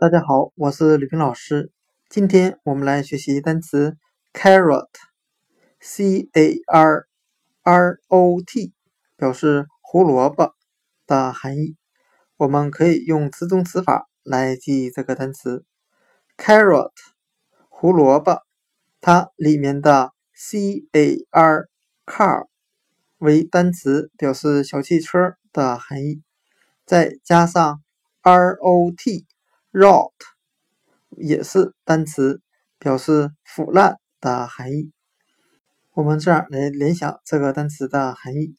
大家好，我是吕平老师。今天我们来学习单词 carrot，c a r r o t，表示胡萝卜的含义。我们可以用词中词法来记忆这个单词 carrot，胡萝卜。它里面的 c a r car 为单词，表示小汽车的含义，再加上 r o t。Rot 也是单词，表示腐烂的含义。我们这样来联想这个单词的含义：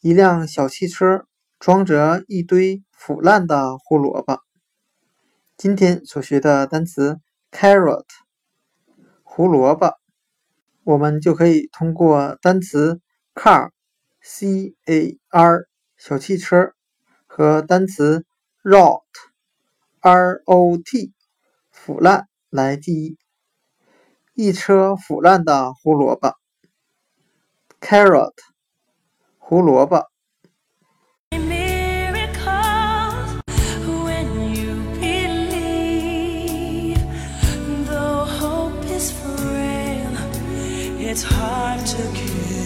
一辆小汽车装着一堆腐烂的胡萝卜。今天所学的单词 carrot 胡萝卜，我们就可以通过单词 car c a r 小汽车和单词 rot。Rot 腐烂来记忆，一车腐烂的胡萝卜。carrot 胡萝卜。It's hard to kill.